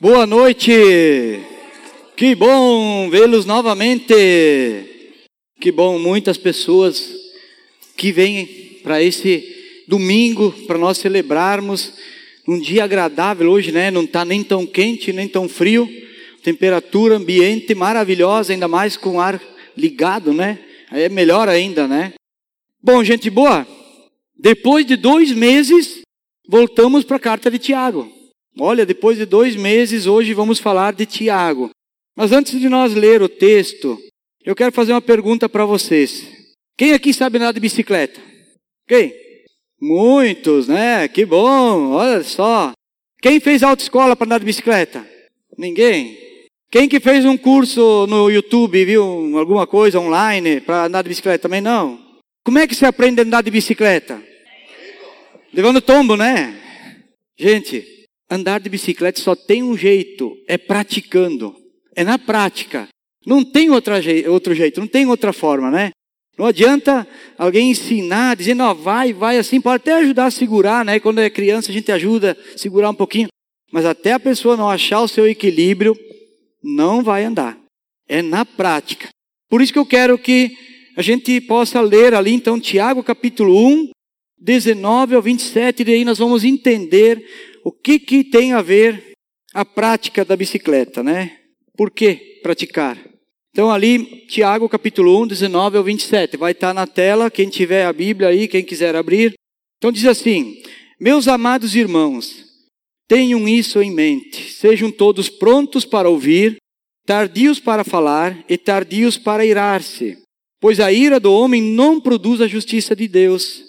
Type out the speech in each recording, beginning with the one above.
Boa noite! Que bom vê-los novamente! Que bom, muitas pessoas que vêm para esse domingo, para nós celebrarmos um dia agradável hoje, né? Não está nem tão quente, nem tão frio, temperatura ambiente maravilhosa, ainda mais com o ar ligado, né? Aí é melhor ainda, né? Bom, gente boa, depois de dois meses, voltamos para a carta de Tiago. Olha, depois de dois meses, hoje vamos falar de Tiago. Mas antes de nós ler o texto, eu quero fazer uma pergunta para vocês. Quem aqui sabe andar de bicicleta? Quem? Muitos, né? Que bom, olha só. Quem fez autoescola para andar de bicicleta? Ninguém. Quem que fez um curso no YouTube, viu alguma coisa online para andar de bicicleta? Também não. Como é que você aprende a andar de bicicleta? Levando tombo, né? Gente, andar de bicicleta só tem um jeito, é praticando. É na prática. Não tem outra je outro jeito, não tem outra forma, né? Não adianta alguém ensinar, dizendo, ó, vai, vai assim, pode até ajudar a segurar, né? Quando é criança a gente ajuda a segurar um pouquinho. Mas até a pessoa não achar o seu equilíbrio, não vai andar. É na prática. Por isso que eu quero que a gente possa ler ali, então, Tiago capítulo 1, 19 ao 27, e daí nós vamos entender o que, que tem a ver a prática da bicicleta, né? Por que praticar? Então, ali, Tiago, capítulo 1, 19 ao 27. Vai estar na tela, quem tiver a Bíblia aí, quem quiser abrir. Então, diz assim: Meus amados irmãos, tenham isso em mente. Sejam todos prontos para ouvir, tardios para falar e tardios para irar-se. Pois a ira do homem não produz a justiça de Deus.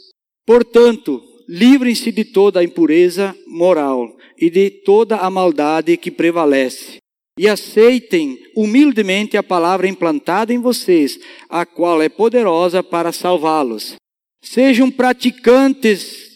Portanto, livrem-se de toda a impureza moral e de toda a maldade que prevalece. E aceitem humildemente a palavra implantada em vocês, a qual é poderosa para salvá-los. Sejam praticantes.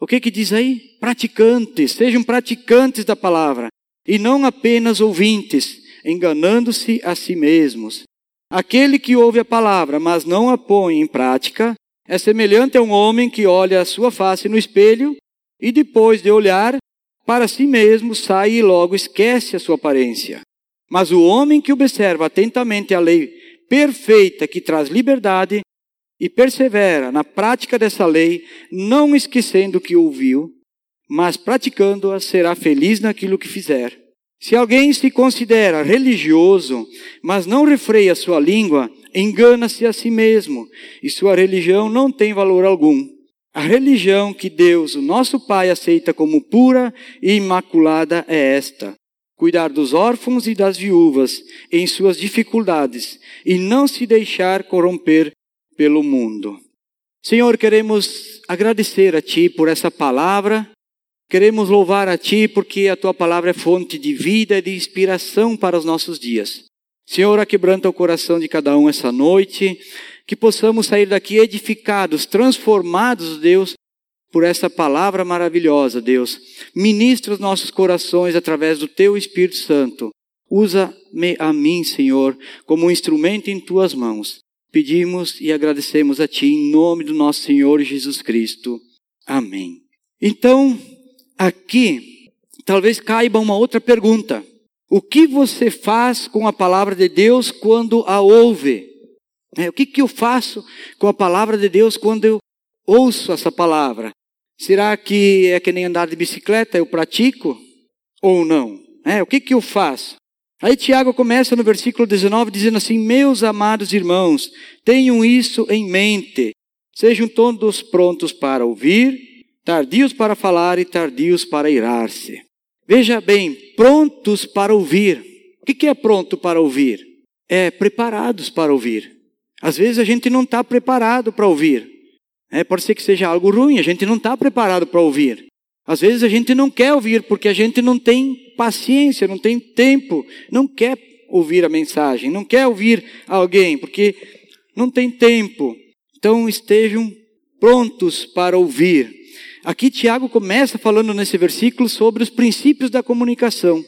O que que diz aí? Praticantes. Sejam praticantes da palavra e não apenas ouvintes, enganando-se a si mesmos. Aquele que ouve a palavra, mas não a põe em prática, é semelhante a um homem que olha a sua face no espelho e depois de olhar para si mesmo sai e logo esquece a sua aparência. Mas o homem que observa atentamente a lei perfeita que traz liberdade e persevera na prática dessa lei, não esquecendo o que ouviu, mas praticando-a, será feliz naquilo que fizer. Se alguém se considera religioso, mas não refreia sua língua, engana-se a si mesmo e sua religião não tem valor algum. A religião que Deus, o nosso Pai, aceita como pura e imaculada é esta: cuidar dos órfãos e das viúvas em suas dificuldades e não se deixar corromper pelo mundo. Senhor, queremos agradecer a Ti por essa palavra, queremos louvar a Ti porque a Tua palavra é fonte de vida e de inspiração para os nossos dias. Senhor, aquebranta o coração de cada um essa noite, que possamos sair daqui edificados, transformados, Deus, por essa palavra maravilhosa, Deus. Ministra os nossos corações através do Teu Espírito Santo. Usa-me a mim, Senhor, como um instrumento em Tuas mãos. Pedimos e agradecemos a Ti em nome do nosso Senhor Jesus Cristo. Amém. Então, aqui, talvez caiba uma outra pergunta. O que você faz com a palavra de Deus quando a ouve? É, o que, que eu faço com a palavra de Deus quando eu ouço essa palavra? Será que é que nem andar de bicicleta, eu pratico ou não? É, o que, que eu faço? Aí Tiago começa no versículo 19 dizendo assim: Meus amados irmãos, tenham isso em mente, sejam todos prontos para ouvir, tardios para falar e tardios para irar-se. Veja bem, prontos para ouvir. O que é pronto para ouvir? É preparados para ouvir. Às vezes a gente não está preparado para ouvir. É, pode ser que seja algo ruim, a gente não está preparado para ouvir. Às vezes a gente não quer ouvir porque a gente não tem paciência, não tem tempo, não quer ouvir a mensagem, não quer ouvir alguém porque não tem tempo. Então estejam prontos para ouvir. Aqui Tiago começa falando nesse versículo sobre os princípios da comunicação.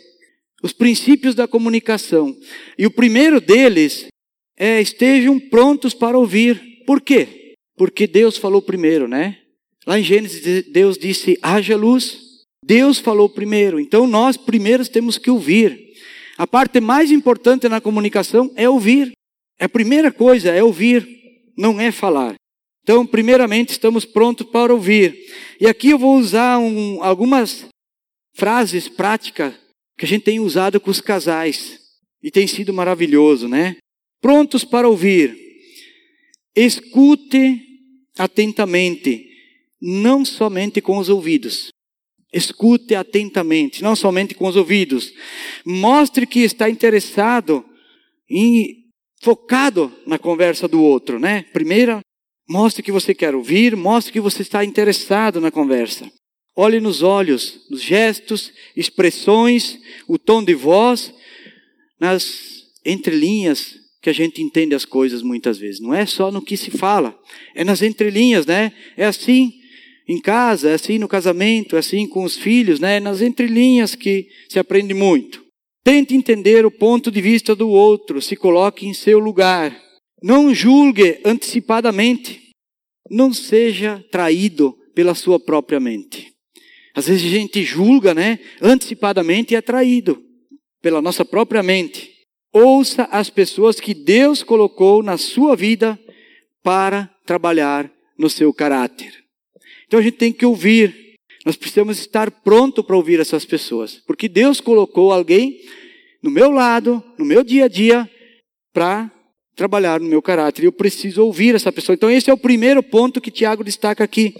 Os princípios da comunicação. E o primeiro deles é estejam prontos para ouvir. Por quê? Porque Deus falou primeiro, né? Lá em Gênesis, Deus disse: haja luz. Deus falou primeiro, então nós primeiros temos que ouvir. A parte mais importante na comunicação é ouvir. A primeira coisa é ouvir, não é falar. Então, primeiramente, estamos prontos para ouvir. E aqui eu vou usar um, algumas frases práticas que a gente tem usado com os casais. E tem sido maravilhoso, né? Prontos para ouvir. Escute atentamente, não somente com os ouvidos. Escute atentamente, não somente com os ouvidos. Mostre que está interessado e focado na conversa do outro, né? Primeiro, mostre que você quer ouvir, mostre que você está interessado na conversa. Olhe nos olhos, nos gestos, expressões, o tom de voz, nas entrelinhas que a gente entende as coisas muitas vezes. Não é só no que se fala, é nas entrelinhas, né? É assim em casa, é assim no casamento, é assim com os filhos, né? É nas entrelinhas que se aprende muito. Tente entender o ponto de vista do outro, se coloque em seu lugar. Não julgue antecipadamente. Não seja traído pela sua própria mente. Às vezes a gente julga, né? Antecipadamente e é traído pela nossa própria mente. Ouça as pessoas que Deus colocou na sua vida para trabalhar no seu caráter. Então a gente tem que ouvir. Nós precisamos estar pronto para ouvir essas pessoas, porque Deus colocou alguém no meu lado, no meu dia a dia, para trabalhar no meu caráter. Eu preciso ouvir essa pessoa. Então esse é o primeiro ponto que Tiago destaca aqui.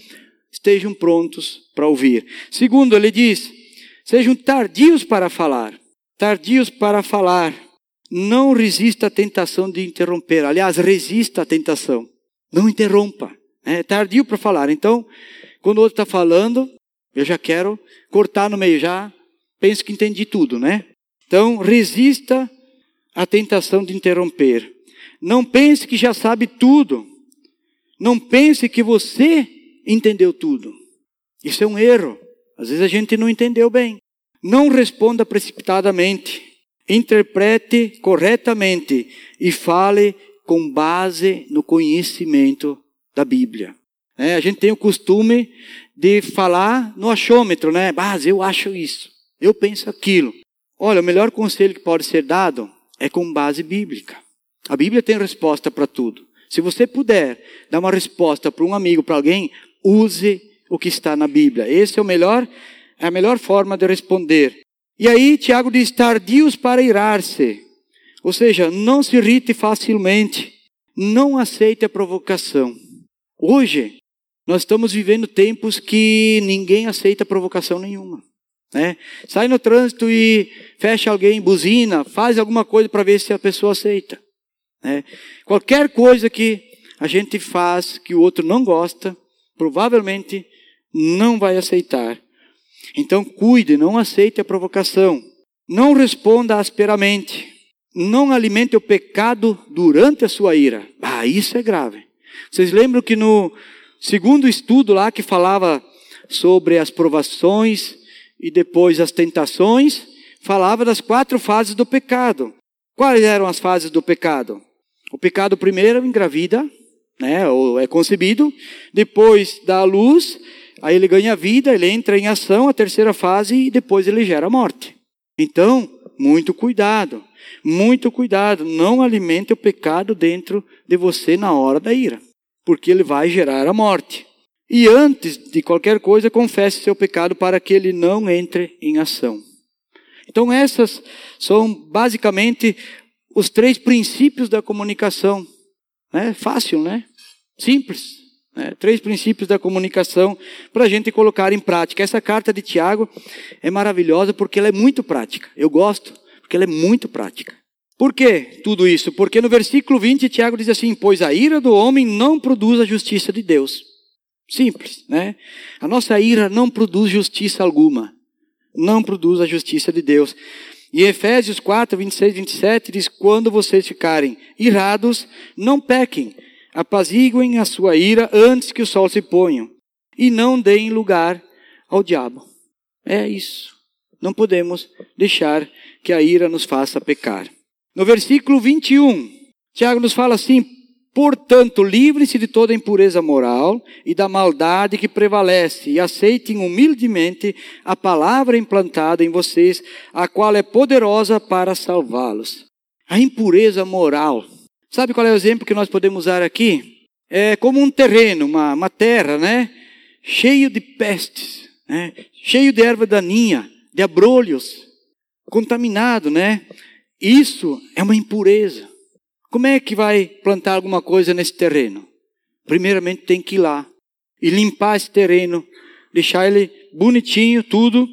Estejam prontos para ouvir. Segundo, ele diz: sejam tardios para falar. Tardios para falar. Não resista à tentação de interromper. Aliás, resista à tentação. Não interrompa. É tardio para falar. Então, quando o outro está falando, eu já quero cortar no meio, já penso que entendi tudo, né? Então, resista à tentação de interromper. Não pense que já sabe tudo. Não pense que você entendeu tudo. Isso é um erro. Às vezes a gente não entendeu bem. Não responda precipitadamente interprete corretamente e fale com base no conhecimento da Bíblia. É, a gente tem o costume de falar no achômetro, né? Base, eu acho isso, eu penso aquilo. Olha, o melhor conselho que pode ser dado é com base bíblica. A Bíblia tem resposta para tudo. Se você puder dar uma resposta para um amigo, para alguém, use o que está na Bíblia. Esse é o melhor, é a melhor forma de responder. E aí Tiago diz tardios para irar-se. Ou seja, não se irrite facilmente. Não aceite a provocação. Hoje, nós estamos vivendo tempos que ninguém aceita provocação nenhuma. Né? Sai no trânsito e fecha alguém, buzina, faz alguma coisa para ver se a pessoa aceita. Né? Qualquer coisa que a gente faz que o outro não gosta, provavelmente não vai aceitar. Então cuide, não aceite a provocação. Não responda asperamente. Não alimente o pecado durante a sua ira. Ah, isso é grave. Vocês lembram que no segundo estudo lá que falava sobre as provações e depois as tentações, falava das quatro fases do pecado. Quais eram as fases do pecado? O pecado primeiro engravida, né, ou é concebido, depois dá a luz, Aí ele ganha vida, ele entra em ação, a terceira fase, e depois ele gera morte. Então, muito cuidado, muito cuidado. Não alimente o pecado dentro de você na hora da ira, porque ele vai gerar a morte. E antes de qualquer coisa, confesse seu pecado para que ele não entre em ação. Então, essas são basicamente os três princípios da comunicação. É fácil, né? Simples. Né? Três princípios da comunicação para a gente colocar em prática. Essa carta de Tiago é maravilhosa porque ela é muito prática. Eu gosto porque ela é muito prática. Por que tudo isso? Porque no versículo 20 Tiago diz assim: Pois a ira do homem não produz a justiça de Deus. Simples, né? A nossa ira não produz justiça alguma. Não produz a justiça de Deus. E Efésios 4, 26 e 27 diz: Quando vocês ficarem irados, não pequem apaziguem a sua ira antes que o sol se ponha, e não deem lugar ao diabo. É isso. Não podemos deixar que a ira nos faça pecar. No versículo 21, Tiago nos fala assim: Portanto, livrem-se de toda impureza moral e da maldade que prevalece, e aceitem humildemente a palavra implantada em vocês, a qual é poderosa para salvá-los. A impureza moral. Sabe qual é o exemplo que nós podemos usar aqui? É como um terreno, uma, uma terra, né? Cheio de pestes, né? cheio de erva daninha, de abrolhos, contaminado, né? Isso é uma impureza. Como é que vai plantar alguma coisa nesse terreno? Primeiramente tem que ir lá e limpar esse terreno, deixar ele bonitinho, tudo.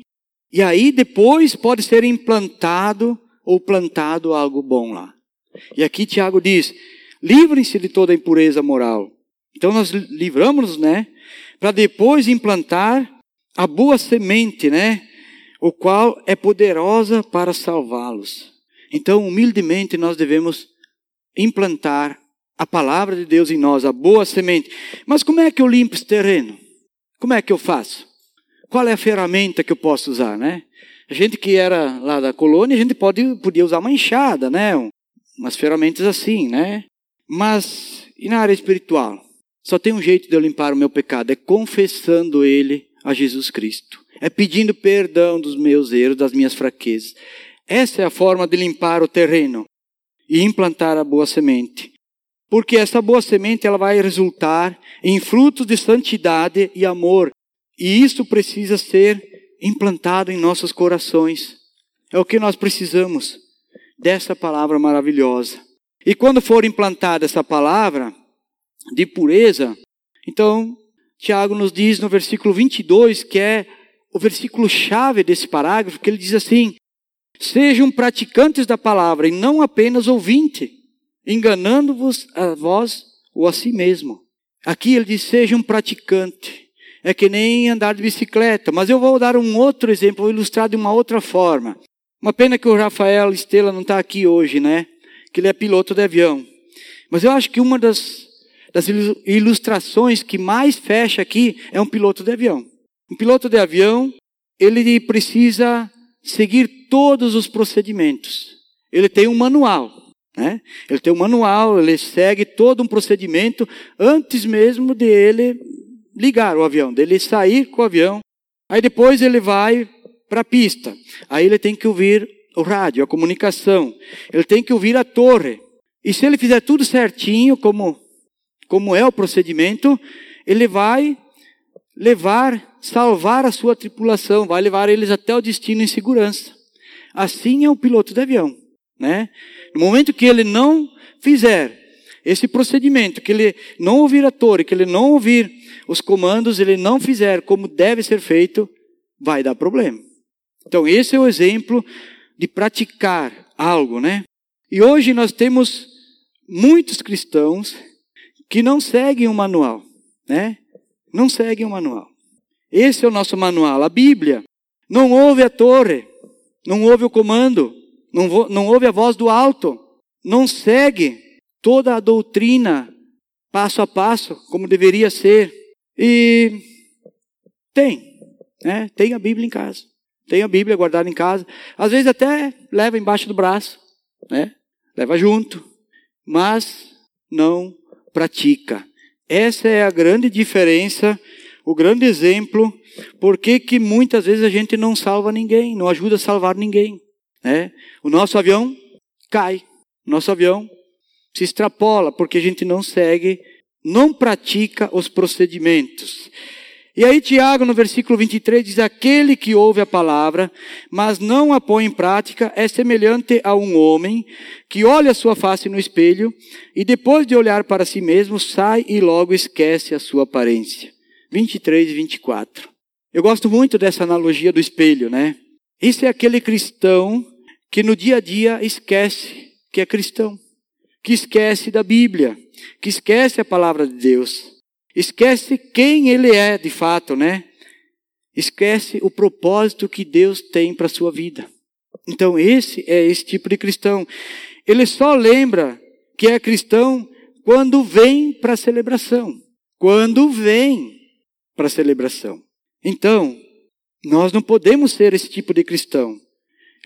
E aí depois pode ser implantado ou plantado algo bom lá. E aqui Tiago diz: livrem-se de toda impureza moral. Então nós livramos, né? Para depois implantar a boa semente, né? O qual é poderosa para salvá-los. Então, humildemente, nós devemos implantar a palavra de Deus em nós, a boa semente. Mas como é que eu limpo esse terreno? Como é que eu faço? Qual é a ferramenta que eu posso usar, né? A gente que era lá da colônia, a gente pode, podia usar uma enxada, né? Umas ferramentas assim, né? Mas, e na área espiritual? Só tem um jeito de eu limpar o meu pecado, é confessando ele a Jesus Cristo. É pedindo perdão dos meus erros, das minhas fraquezas. Essa é a forma de limpar o terreno e implantar a boa semente. Porque essa boa semente ela vai resultar em frutos de santidade e amor. E isso precisa ser implantado em nossos corações. É o que nós precisamos dessa palavra maravilhosa. E quando for implantada essa palavra de pureza, então Tiago nos diz no versículo 22, que é o versículo chave desse parágrafo, que ele diz assim: Sejam praticantes da palavra e não apenas ouvinte, enganando-vos a vós ou a si mesmo. Aqui ele diz: sejam praticante. É que nem andar de bicicleta. Mas eu vou dar um outro exemplo, vou ilustrar de uma outra forma. Uma pena que o Rafael Estela não está aqui hoje, né? Que ele é piloto de avião. Mas eu acho que uma das, das ilustrações que mais fecha aqui é um piloto de avião. Um piloto de avião, ele precisa seguir todos os procedimentos. Ele tem um manual, né? Ele tem um manual, ele segue todo um procedimento antes mesmo de ele ligar o avião, dele sair com o avião. Aí depois ele vai para a pista. Aí ele tem que ouvir o rádio, a comunicação. Ele tem que ouvir a torre. E se ele fizer tudo certinho, como, como é o procedimento, ele vai levar, salvar a sua tripulação, vai levar eles até o destino em segurança. Assim é o piloto de avião, né? No momento que ele não fizer esse procedimento, que ele não ouvir a torre, que ele não ouvir os comandos, ele não fizer como deve ser feito, vai dar problema. Então, esse é o exemplo de praticar algo, né? E hoje nós temos muitos cristãos que não seguem o manual, né? Não seguem o manual. Esse é o nosso manual, a Bíblia. Não ouve a torre, não ouve o comando, não, não ouve a voz do alto, não segue toda a doutrina passo a passo, como deveria ser. E tem, né? Tem a Bíblia em casa. Tem a Bíblia guardada em casa. Às vezes até leva embaixo do braço, né? Leva junto, mas não pratica. Essa é a grande diferença, o grande exemplo, por que, que muitas vezes a gente não salva ninguém, não ajuda a salvar ninguém. Né? O nosso avião cai, o nosso avião se extrapola, porque a gente não segue, não pratica os procedimentos. E aí, Tiago, no versículo 23, diz: Aquele que ouve a palavra, mas não a põe em prática, é semelhante a um homem que olha a sua face no espelho e, depois de olhar para si mesmo, sai e logo esquece a sua aparência. 23 e 24. Eu gosto muito dessa analogia do espelho, né? Esse é aquele cristão que no dia a dia esquece que é cristão, que esquece da Bíblia, que esquece a palavra de Deus. Esquece quem ele é de fato, né? Esquece o propósito que Deus tem para a sua vida. Então, esse é esse tipo de cristão. Ele só lembra que é cristão quando vem para a celebração. Quando vem para a celebração. Então, nós não podemos ser esse tipo de cristão.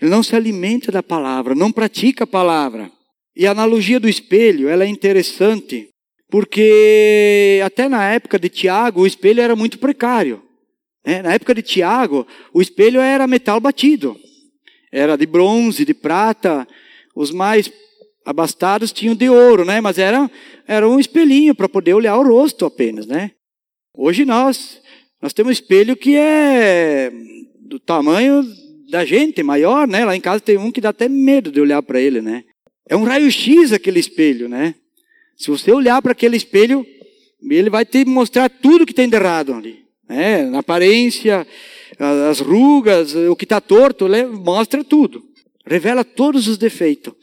Ele não se alimenta da palavra, não pratica a palavra. E a analogia do espelho, ela é interessante, Porque até na época de Tiago, o espelho era muito precário. Né? Na época de Tiago, o espelho era metal batido. Era de bronze, de prata. Os mais abastados tinham de ouro, né? Mas era, era um espelhinho para poder olhar o rosto apenas, né? Hoje nós, nós temos um espelho que é do tamanho da gente, maior, né? Lá em casa tem um que dá até medo de olhar para ele, né? É um raio-x aquele espelho, né? Se você olhar para aquele espelho, ele vai te mostrar tudo que tem de errado ali. Né? Na aparência, as rugas, o que está torto, mostra tudo. Revela todos os defeitos.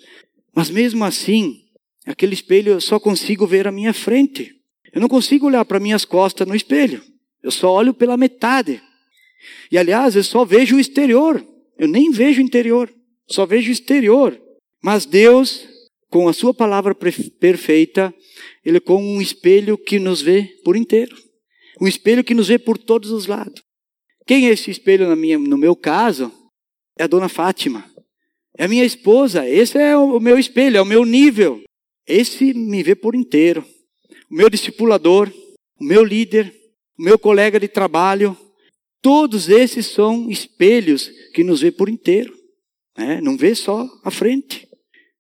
Mas mesmo assim, aquele espelho eu só consigo ver a minha frente. Eu não consigo olhar para minhas costas no espelho. Eu só olho pela metade. E aliás, eu só vejo o exterior. Eu nem vejo o interior, só vejo o exterior. Mas Deus, com a sua palavra perfeita, ele é como um espelho que nos vê por inteiro. Um espelho que nos vê por todos os lados. Quem é esse espelho na minha, no meu caso? É a dona Fátima. É a minha esposa. Esse é o meu espelho, é o meu nível. Esse me vê por inteiro. O meu discipulador, o meu líder, o meu colega de trabalho, Todos esses são espelhos que nos vê por inteiro, né? não vê só a frente.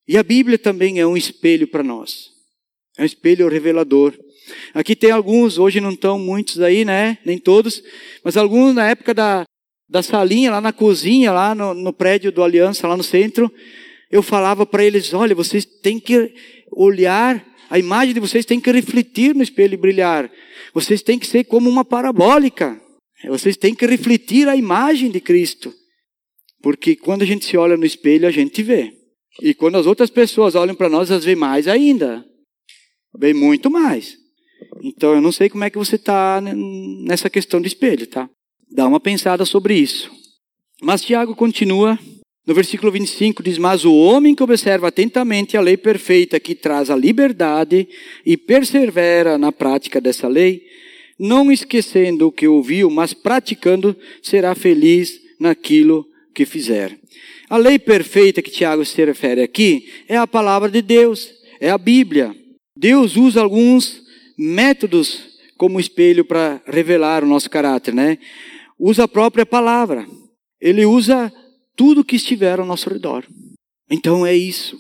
E a Bíblia também é um espelho para nós, é um espelho revelador. Aqui tem alguns, hoje não estão muitos aí, né? Nem todos, mas alguns na época da, da salinha, lá na cozinha, lá no, no prédio do Aliança, lá no centro, eu falava para eles: olha, vocês têm que olhar, a imagem de vocês tem que refletir no espelho e brilhar. Vocês têm que ser como uma parabólica. Vocês têm que refletir a imagem de Cristo. Porque quando a gente se olha no espelho, a gente vê. E quando as outras pessoas olham para nós, elas veem mais ainda. Vê muito mais. Então eu não sei como é que você está nessa questão de espelho, tá? Dá uma pensada sobre isso. Mas Tiago continua no versículo 25 diz: Mas o homem que observa atentamente a lei perfeita que traz a liberdade e persevera na prática dessa lei, não esquecendo o que ouviu, mas praticando, será feliz naquilo que fizer. A lei perfeita que Tiago se refere aqui é a palavra de Deus, é a Bíblia. Deus usa alguns métodos como espelho para revelar o nosso caráter, né? Usa a própria palavra. Ele usa tudo que estiver ao nosso redor. Então é isso.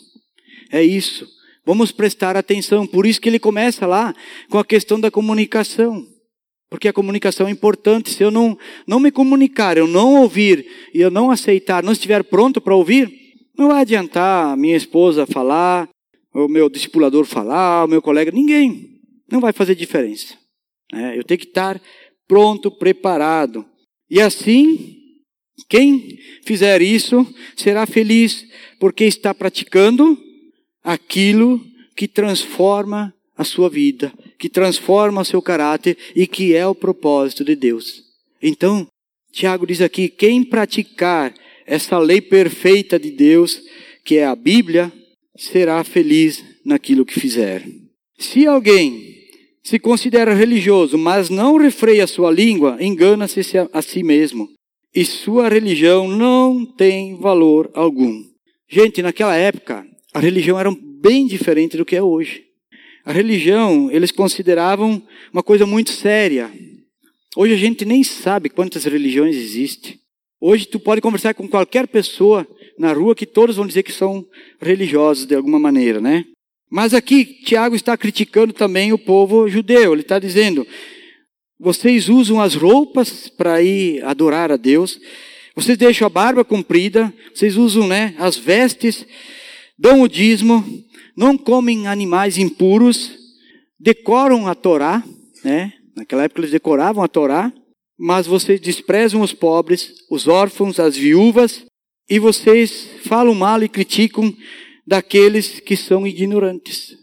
É isso. Vamos prestar atenção. Por isso que ele começa lá com a questão da comunicação. Porque a comunicação é importante. Se eu não, não me comunicar, eu não ouvir e eu não aceitar, não estiver pronto para ouvir, não vai adiantar a minha esposa falar, o meu discipulador falar, o meu colega, ninguém. Não vai fazer diferença. É, eu tenho que estar pronto, preparado. E assim, quem fizer isso será feliz, porque está praticando aquilo que transforma a sua vida, que transforma seu caráter e que é o propósito de Deus. Então, Tiago diz aqui: quem praticar essa lei perfeita de Deus, que é a Bíblia, será feliz naquilo que fizer. Se alguém se considera religioso, mas não refreia sua língua, engana-se a si mesmo. E sua religião não tem valor algum. Gente, naquela época, a religião era bem diferente do que é hoje. A religião, eles consideravam uma coisa muito séria. Hoje a gente nem sabe quantas religiões existem. Hoje tu pode conversar com qualquer pessoa na rua que todos vão dizer que são religiosos de alguma maneira, né? Mas aqui Tiago está criticando também o povo judeu. Ele está dizendo: vocês usam as roupas para ir adorar a Deus, vocês deixam a barba comprida, vocês usam né, as vestes, dão o dízimo, não comem animais impuros, decoram a Torá, né? Naquela época eles decoravam a Torá, mas vocês desprezam os pobres, os órfãos, as viúvas, e vocês falam mal e criticam daqueles que são ignorantes.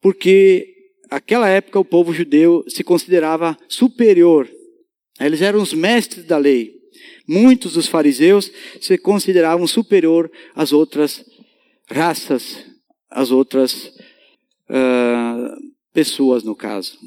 Porque aquela época o povo judeu se considerava superior. Eles eram os mestres da lei. Muitos dos fariseus se consideravam superior às outras raças as outras uh, pessoas, no caso.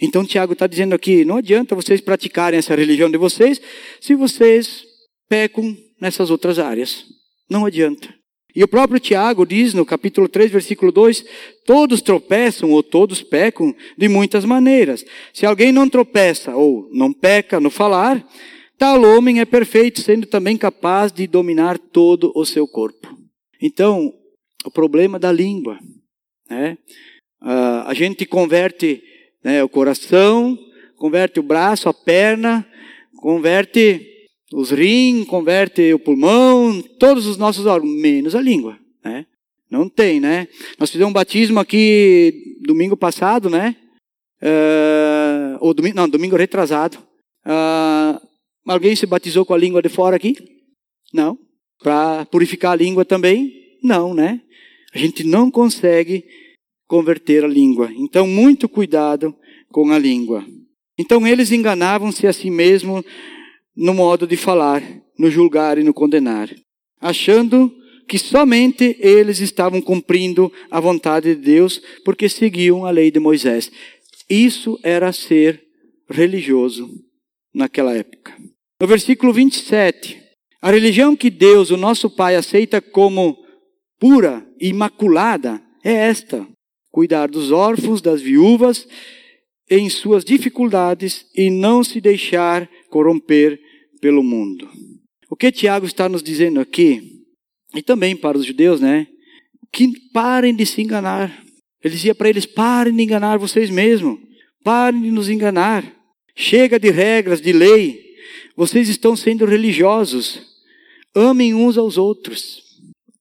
Então, Tiago está dizendo aqui: não adianta vocês praticarem essa religião de vocês se vocês pecam nessas outras áreas. Não adianta. E o próprio Tiago diz no capítulo 3, versículo 2: Todos tropeçam ou todos pecam de muitas maneiras. Se alguém não tropeça ou não peca no falar, tal homem é perfeito, sendo também capaz de dominar todo o seu corpo. Então, o problema da língua, né? Uh, a gente converte né, o coração, converte o braço, a perna, converte os rins, converte o pulmão, todos os nossos órgãos, menos a língua, né? Não tem, né? Nós fizemos um batismo aqui domingo passado, né? Uh, ou domingo, não, domingo retrasado. Uh, alguém se batizou com a língua de fora aqui? Não. Para purificar a língua também? Não, né? A gente não consegue converter a língua. Então, muito cuidado com a língua. Então, eles enganavam-se a si mesmos no modo de falar, no julgar e no condenar, achando que somente eles estavam cumprindo a vontade de Deus porque seguiam a lei de Moisés. Isso era ser religioso naquela época. No versículo 27, a religião que Deus, o nosso Pai, aceita como pura e imaculada é esta: cuidar dos órfãos, das viúvas em suas dificuldades e não se deixar corromper pelo mundo. O que Tiago está nos dizendo aqui, e também para os judeus, né? Que parem de se enganar. Ele dizia para eles: parem de enganar vocês mesmos, parem de nos enganar. Chega de regras, de lei. Vocês estão sendo religiosos. Amem uns aos outros.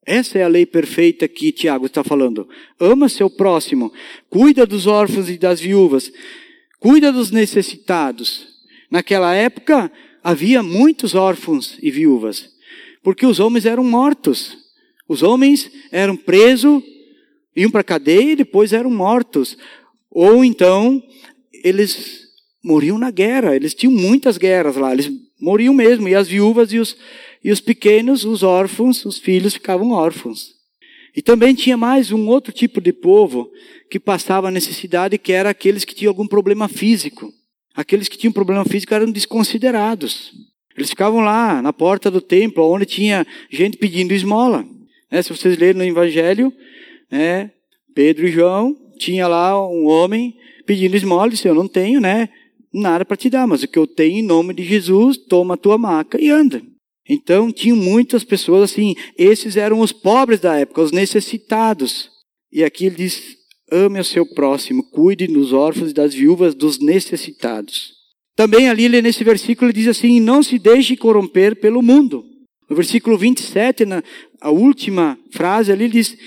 Essa é a lei perfeita que Tiago está falando. Ama seu próximo, cuida dos órfãos e das viúvas, cuida dos necessitados. Naquela época havia muitos órfãos e viúvas, porque os homens eram mortos. Os homens eram presos, iam para a cadeia e depois eram mortos. Ou então eles morriam na guerra, eles tinham muitas guerras lá, eles morriam mesmo, e as viúvas e os e os pequenos, os órfãos, os filhos ficavam órfãos. E também tinha mais um outro tipo de povo que passava necessidade, que era aqueles que tinham algum problema físico. Aqueles que tinham problema físico eram desconsiderados. Eles ficavam lá na porta do templo, onde tinha gente pedindo esmola. É, se vocês lerem no Evangelho, é, Pedro e João, tinha lá um homem pedindo esmola, disse, eu não tenho, né, nada para te dar, mas o que eu tenho em nome de Jesus, toma a tua maca e anda. Então, tinham muitas pessoas assim, esses eram os pobres da época, os necessitados. E aqui ele diz: ame o seu próximo, cuide dos órfãos e das viúvas, dos necessitados. Também ali nesse versículo ele diz assim: não se deixe corromper pelo mundo. No versículo 27, na a última frase ali, ele diz: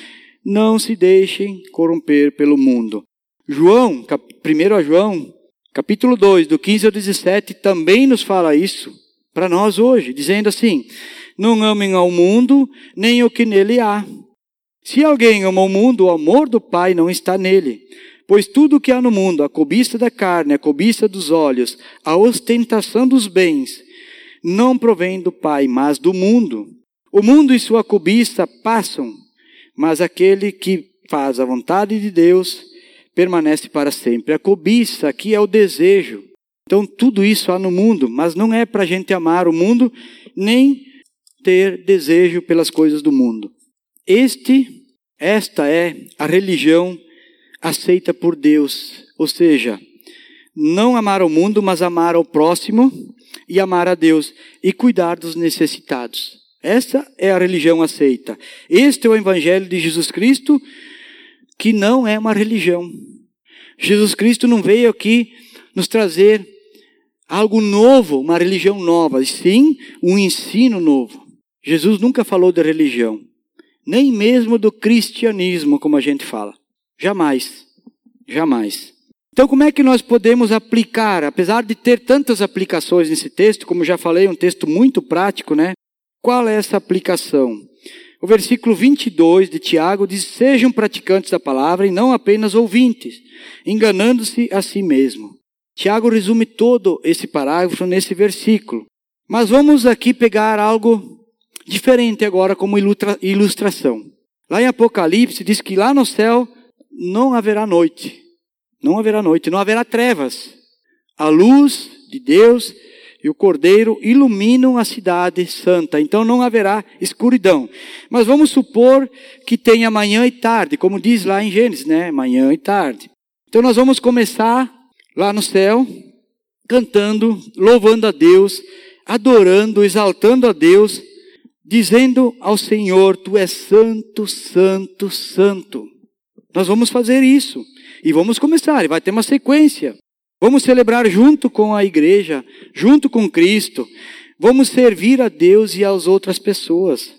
não se deixem corromper pelo mundo. João, 1 João, capítulo 2, do 15 ao 17, também nos fala isso para nós hoje, dizendo assim: não amem ao mundo, nem o que nele há. Se alguém ama o mundo, o amor do Pai não está nele. Pois tudo o que há no mundo, a cobiça da carne, a cobiça dos olhos, a ostentação dos bens, não provém do Pai, mas do mundo. O mundo e sua cobiça passam, mas aquele que faz a vontade de Deus permanece para sempre. A cobiça aqui é o desejo, então, tudo isso há no mundo, mas não é para a gente amar o mundo, nem ter desejo pelas coisas do mundo. Este, esta é a religião aceita por Deus, ou seja, não amar o mundo, mas amar ao próximo e amar a Deus e cuidar dos necessitados. Essa é a religião aceita. Este é o evangelho de Jesus Cristo, que não é uma religião. Jesus Cristo não veio aqui nos trazer algo novo, uma religião nova, e sim um ensino novo. Jesus nunca falou de religião, nem mesmo do cristianismo, como a gente fala. Jamais. Jamais. Então, como é que nós podemos aplicar, apesar de ter tantas aplicações nesse texto, como já falei, um texto muito prático, né? Qual é essa aplicação? O versículo 22 de Tiago diz: Sejam praticantes da palavra e não apenas ouvintes, enganando-se a si mesmo. Tiago resume todo esse parágrafo nesse versículo. Mas vamos aqui pegar algo diferente agora como ilustração. Lá em Apocalipse diz que lá no céu não haverá noite. Não haverá noite, não haverá trevas. A luz de Deus e o Cordeiro iluminam a cidade santa, então não haverá escuridão. Mas vamos supor que tenha manhã e tarde, como diz lá em Gênesis, né? Manhã e tarde. Então nós vamos começar lá no céu, cantando, louvando a Deus, adorando, exaltando a Deus, dizendo ao Senhor: Tu és santo, santo, santo. Nós vamos fazer isso. E vamos começar, e vai ter uma sequência. Vamos celebrar junto com a igreja, junto com Cristo. Vamos servir a Deus e às outras pessoas,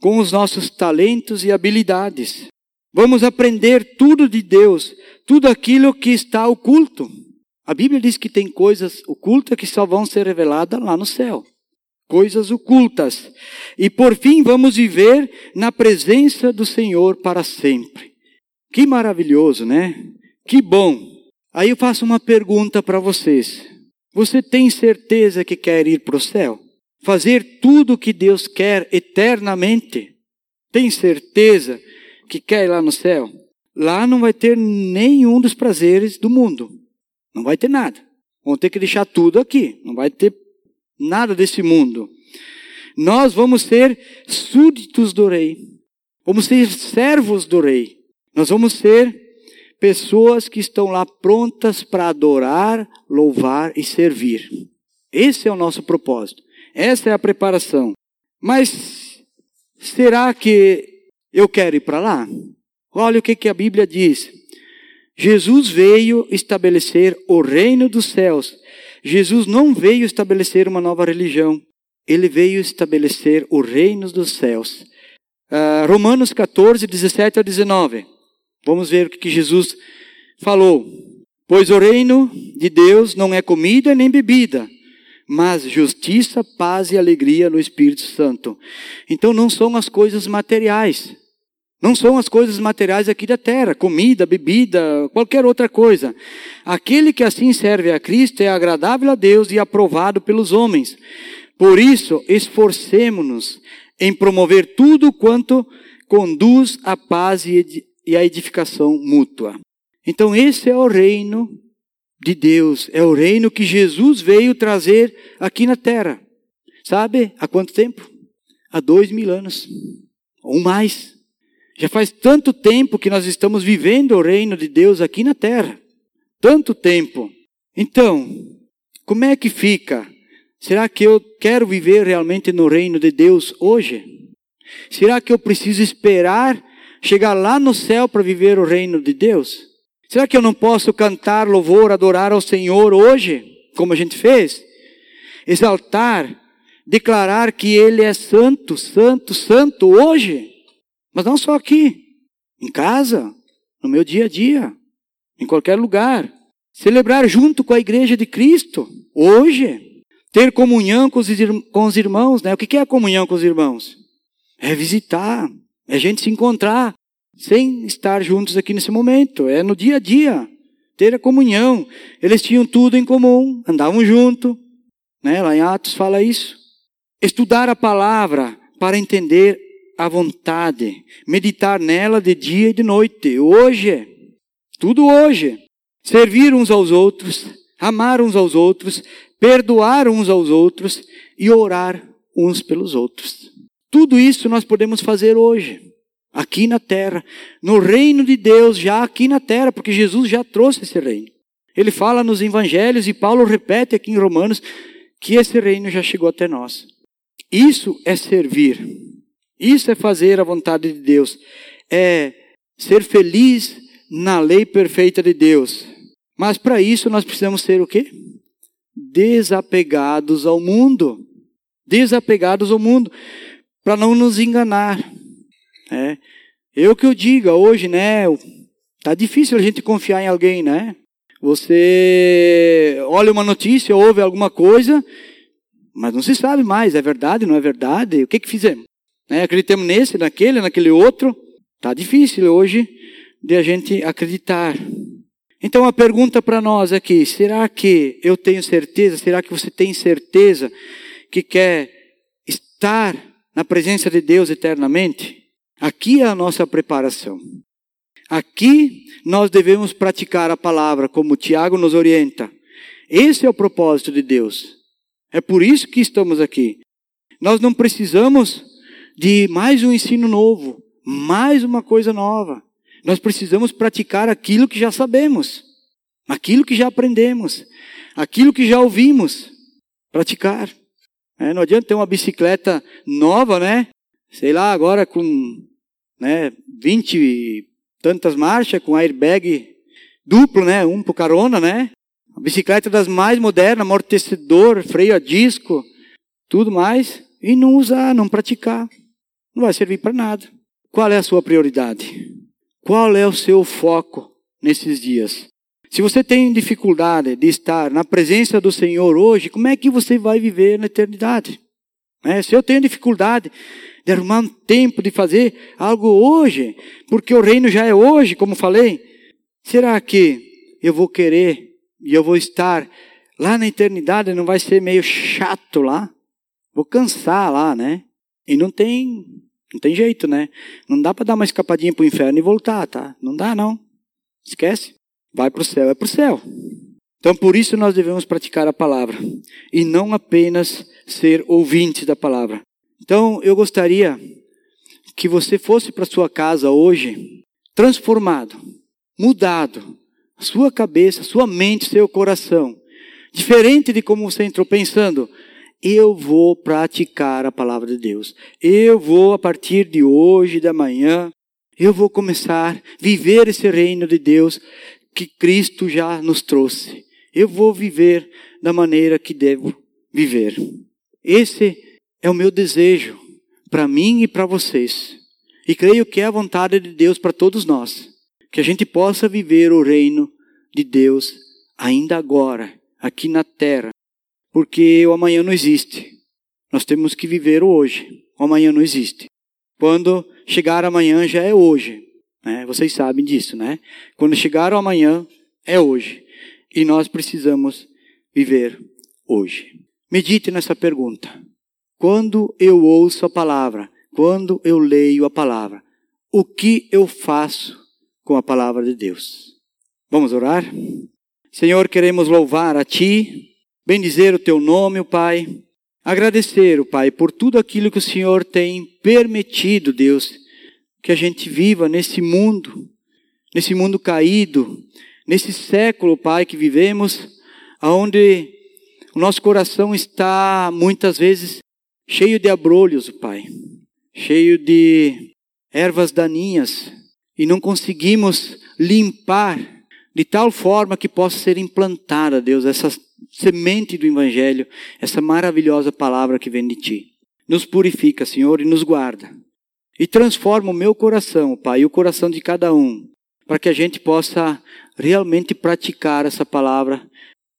com os nossos talentos e habilidades. Vamos aprender tudo de Deus, tudo aquilo que está oculto. A Bíblia diz que tem coisas ocultas que só vão ser reveladas lá no céu. Coisas ocultas. E por fim, vamos viver na presença do Senhor para sempre. Que maravilhoso, né? Que bom. Aí eu faço uma pergunta para vocês. Você tem certeza que quer ir para o céu? Fazer tudo o que Deus quer eternamente? Tem certeza que quer ir lá no céu? Lá não vai ter nenhum dos prazeres do mundo. Não vai ter nada. Vão ter que deixar tudo aqui. Não vai ter nada desse mundo. Nós vamos ser súditos do rei. Vamos ser servos do rei. Nós vamos ser pessoas que estão lá prontas para adorar, louvar e servir. Esse é o nosso propósito. Essa é a preparação. Mas será que eu quero ir para lá? Olha o que, que a Bíblia diz. Jesus veio estabelecer o reino dos céus. Jesus não veio estabelecer uma nova religião. Ele veio estabelecer o reino dos céus. Uh, Romanos 14, 17 a 19. Vamos ver o que Jesus falou. Pois o reino de Deus não é comida nem bebida, mas justiça, paz e alegria no Espírito Santo. Então não são as coisas materiais. Não são as coisas materiais aqui da terra, comida, bebida, qualquer outra coisa. Aquele que assim serve a Cristo é agradável a Deus e aprovado pelos homens. Por isso, esforcemos-nos em promover tudo quanto conduz à paz e a edificação mútua. Então, esse é o reino de Deus, é o reino que Jesus veio trazer aqui na terra. Sabe há quanto tempo? Há dois mil anos, ou mais. Já faz tanto tempo que nós estamos vivendo o reino de Deus aqui na terra. Tanto tempo. Então, como é que fica? Será que eu quero viver realmente no reino de Deus hoje? Será que eu preciso esperar chegar lá no céu para viver o reino de Deus? Será que eu não posso cantar louvor, adorar ao Senhor hoje, como a gente fez? Exaltar, declarar que Ele é santo, santo, santo hoje, mas não só aqui, em casa, no meu dia a dia, em qualquer lugar. Celebrar junto com a igreja de Cristo, hoje. Ter comunhão com os, irmãos, né? O que é a comunhão com os irmãos? É visitar, é a gente se encontrar sem estar juntos aqui nesse momento. É no dia a dia. Ter a comunhão. Eles tinham tudo em comum, andavam junto. Né? Lá em Atos fala isso. Estudar a palavra para entender a vontade. Meditar nela de dia e de noite. Hoje. Tudo hoje. Servir uns aos outros. Amar uns aos outros. Perdoar uns aos outros. E orar uns pelos outros. Tudo isso nós podemos fazer hoje, aqui na terra, no reino de Deus, já aqui na terra, porque Jesus já trouxe esse reino. Ele fala nos evangelhos e Paulo repete aqui em Romanos que esse reino já chegou até nós. Isso é servir. Isso é fazer a vontade de Deus. É ser feliz na lei perfeita de Deus. Mas para isso nós precisamos ser o quê? Desapegados ao mundo. Desapegados ao mundo para não nos enganar. É. Eu que eu diga hoje, né? Tá difícil a gente confiar em alguém, né? Você olha uma notícia, ouve alguma coisa, mas não se sabe mais, é verdade, não é verdade? O que que fizemos? Né? Acreditamos nesse, naquele, naquele outro. Tá difícil hoje de a gente acreditar. Então a pergunta para nós aqui, será que eu tenho certeza, será que você tem certeza que quer estar na presença de Deus eternamente, aqui é a nossa preparação. Aqui nós devemos praticar a palavra como Tiago nos orienta. Esse é o propósito de Deus. É por isso que estamos aqui. Nós não precisamos de mais um ensino novo, mais uma coisa nova. Nós precisamos praticar aquilo que já sabemos, aquilo que já aprendemos, aquilo que já ouvimos. Praticar. É, não adianta ter uma bicicleta nova, né? Sei lá, agora com né, 20 e tantas marchas, com airbag duplo, né? Um por carona, né? A bicicleta das mais modernas, amortecedor, freio a disco, tudo mais. E não usar, não praticar. Não vai servir para nada. Qual é a sua prioridade? Qual é o seu foco nesses dias? Se você tem dificuldade de estar na presença do Senhor hoje, como é que você vai viver na eternidade? É, se eu tenho dificuldade de arrumar um tempo de fazer algo hoje, porque o reino já é hoje, como falei, será que eu vou querer e eu vou estar lá na eternidade? Não vai ser meio chato lá? Vou cansar lá, né? E não tem, não tem jeito, né? Não dá para dar uma escapadinha para o inferno e voltar, tá? Não dá, não. Esquece vai para o céu, é para o céu. Então, por isso nós devemos praticar a palavra e não apenas ser ouvintes da palavra. Então, eu gostaria que você fosse para sua casa hoje transformado, mudado, sua cabeça, sua mente, seu coração, diferente de como você entrou pensando. Eu vou praticar a palavra de Deus. Eu vou, a partir de hoje, da manhã, eu vou começar a viver esse reino de Deus que Cristo já nos trouxe. Eu vou viver da maneira que devo viver. Esse é o meu desejo para mim e para vocês. E creio que é a vontade de Deus para todos nós. Que a gente possa viver o reino de Deus ainda agora, aqui na terra. Porque o amanhã não existe. Nós temos que viver o hoje. O amanhã não existe. Quando chegar amanhã já é hoje. Né? Vocês sabem disso, né? Quando chegar o amanhã, é hoje. E nós precisamos viver hoje. Medite nessa pergunta. Quando eu ouço a palavra, quando eu leio a palavra, o que eu faço com a palavra de Deus? Vamos orar? Senhor, queremos louvar a Ti, bendizer o Teu nome, o Pai, agradecer, o Pai, por tudo aquilo que o Senhor tem permitido, Deus, que a gente viva nesse mundo, nesse mundo caído, nesse século, Pai, que vivemos, aonde o nosso coração está muitas vezes cheio de abrolhos, Pai, cheio de ervas daninhas, e não conseguimos limpar de tal forma que possa ser implantada, Deus, essa semente do Evangelho, essa maravilhosa palavra que vem de Ti. Nos purifica, Senhor, e nos guarda. E transforma o meu coração, Pai, e o coração de cada um, para que a gente possa realmente praticar essa palavra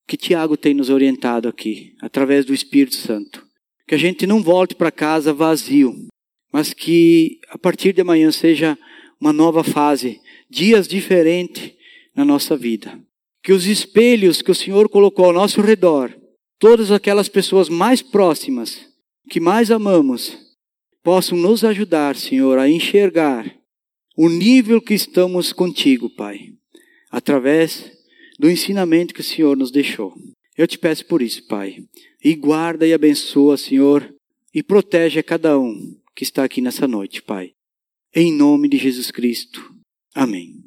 que Tiago tem nos orientado aqui, através do Espírito Santo. Que a gente não volte para casa vazio, mas que a partir de amanhã seja uma nova fase, dias diferentes na nossa vida. Que os espelhos que o Senhor colocou ao nosso redor, todas aquelas pessoas mais próximas, que mais amamos, possam nos ajudar, Senhor, a enxergar o nível que estamos contigo, Pai, através do ensinamento que o Senhor nos deixou. Eu te peço por isso, Pai. E guarda e abençoa, Senhor, e protege a cada um que está aqui nessa noite, Pai. Em nome de Jesus Cristo. Amém.